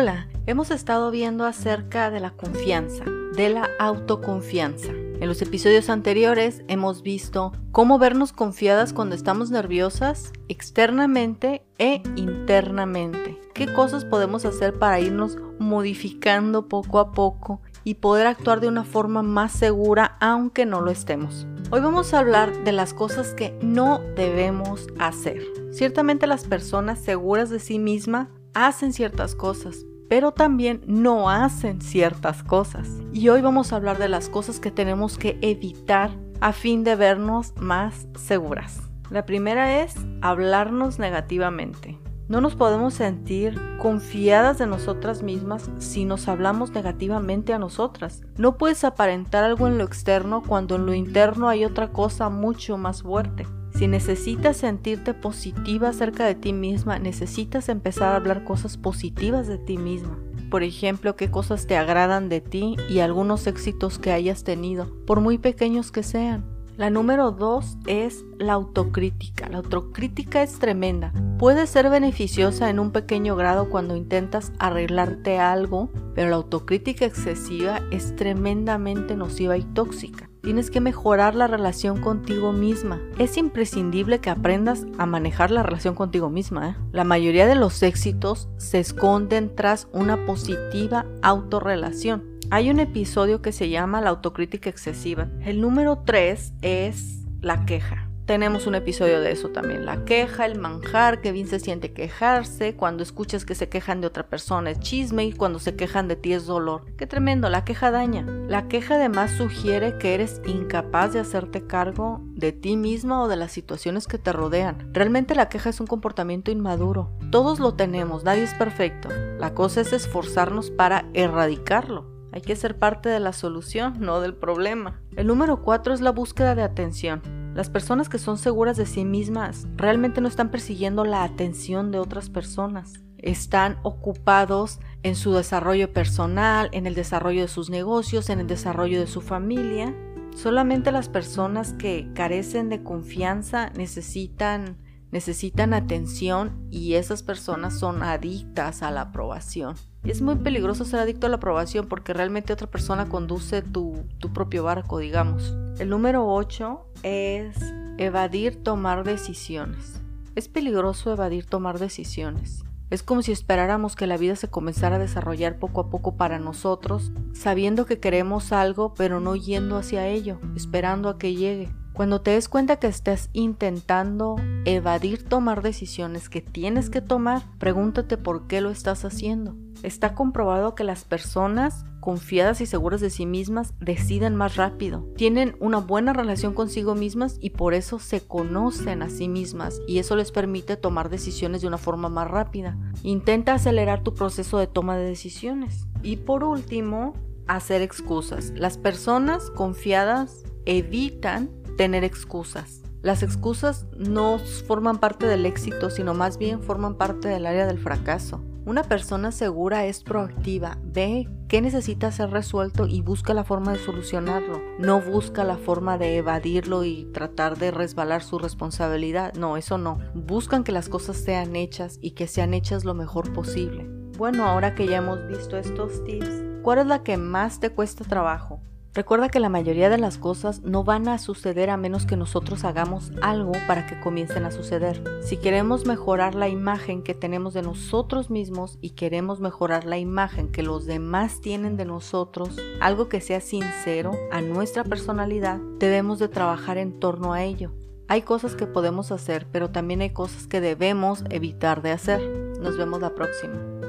Hola, hemos estado viendo acerca de la confianza, de la autoconfianza. En los episodios anteriores hemos visto cómo vernos confiadas cuando estamos nerviosas externamente e internamente. ¿Qué cosas podemos hacer para irnos modificando poco a poco y poder actuar de una forma más segura aunque no lo estemos? Hoy vamos a hablar de las cosas que no debemos hacer. Ciertamente las personas seguras de sí mismas hacen ciertas cosas, pero también no hacen ciertas cosas. Y hoy vamos a hablar de las cosas que tenemos que evitar a fin de vernos más seguras. La primera es hablarnos negativamente. No nos podemos sentir confiadas de nosotras mismas si nos hablamos negativamente a nosotras. No puedes aparentar algo en lo externo cuando en lo interno hay otra cosa mucho más fuerte. Si necesitas sentirte positiva acerca de ti misma, necesitas empezar a hablar cosas positivas de ti misma. Por ejemplo, qué cosas te agradan de ti y algunos éxitos que hayas tenido, por muy pequeños que sean. La número dos es la autocrítica. La autocrítica es tremenda. Puede ser beneficiosa en un pequeño grado cuando intentas arreglarte algo, pero la autocrítica excesiva es tremendamente nociva y tóxica. Tienes que mejorar la relación contigo misma. Es imprescindible que aprendas a manejar la relación contigo misma. ¿eh? La mayoría de los éxitos se esconden tras una positiva autorrelación. Hay un episodio que se llama la autocrítica excesiva. El número 3 es la queja tenemos un episodio de eso también. La queja, el manjar, que bien se siente quejarse. Cuando escuchas que se quejan de otra persona es chisme y cuando se quejan de ti es dolor. Qué tremendo, la queja daña. La queja además sugiere que eres incapaz de hacerte cargo de ti misma o de las situaciones que te rodean. Realmente la queja es un comportamiento inmaduro. Todos lo tenemos, nadie es perfecto. La cosa es esforzarnos para erradicarlo. Hay que ser parte de la solución, no del problema. El número 4 es la búsqueda de atención. Las personas que son seguras de sí mismas realmente no están persiguiendo la atención de otras personas. Están ocupados en su desarrollo personal, en el desarrollo de sus negocios, en el desarrollo de su familia. Solamente las personas que carecen de confianza necesitan necesitan atención y esas personas son adictas a la aprobación. Es muy peligroso ser adicto a la aprobación porque realmente otra persona conduce tu, tu propio barco, digamos. El número 8 es evadir tomar decisiones. Es peligroso evadir tomar decisiones. Es como si esperáramos que la vida se comenzara a desarrollar poco a poco para nosotros, sabiendo que queremos algo pero no yendo hacia ello, esperando a que llegue. Cuando te des cuenta que estás intentando evadir tomar decisiones que tienes que tomar, pregúntate por qué lo estás haciendo. Está comprobado que las personas confiadas y seguras de sí mismas deciden más rápido, tienen una buena relación consigo mismas y por eso se conocen a sí mismas y eso les permite tomar decisiones de una forma más rápida. Intenta acelerar tu proceso de toma de decisiones. Y por último, hacer excusas. Las personas confiadas evitan tener excusas. Las excusas no forman parte del éxito, sino más bien forman parte del área del fracaso. Una persona segura es proactiva, ve qué necesita ser resuelto y busca la forma de solucionarlo. No busca la forma de evadirlo y tratar de resbalar su responsabilidad. No, eso no. Buscan que las cosas sean hechas y que sean hechas lo mejor posible. Bueno, ahora que ya hemos visto estos tips, ¿cuál es la que más te cuesta trabajo? Recuerda que la mayoría de las cosas no van a suceder a menos que nosotros hagamos algo para que comiencen a suceder. Si queremos mejorar la imagen que tenemos de nosotros mismos y queremos mejorar la imagen que los demás tienen de nosotros, algo que sea sincero a nuestra personalidad, debemos de trabajar en torno a ello. Hay cosas que podemos hacer, pero también hay cosas que debemos evitar de hacer. Nos vemos la próxima.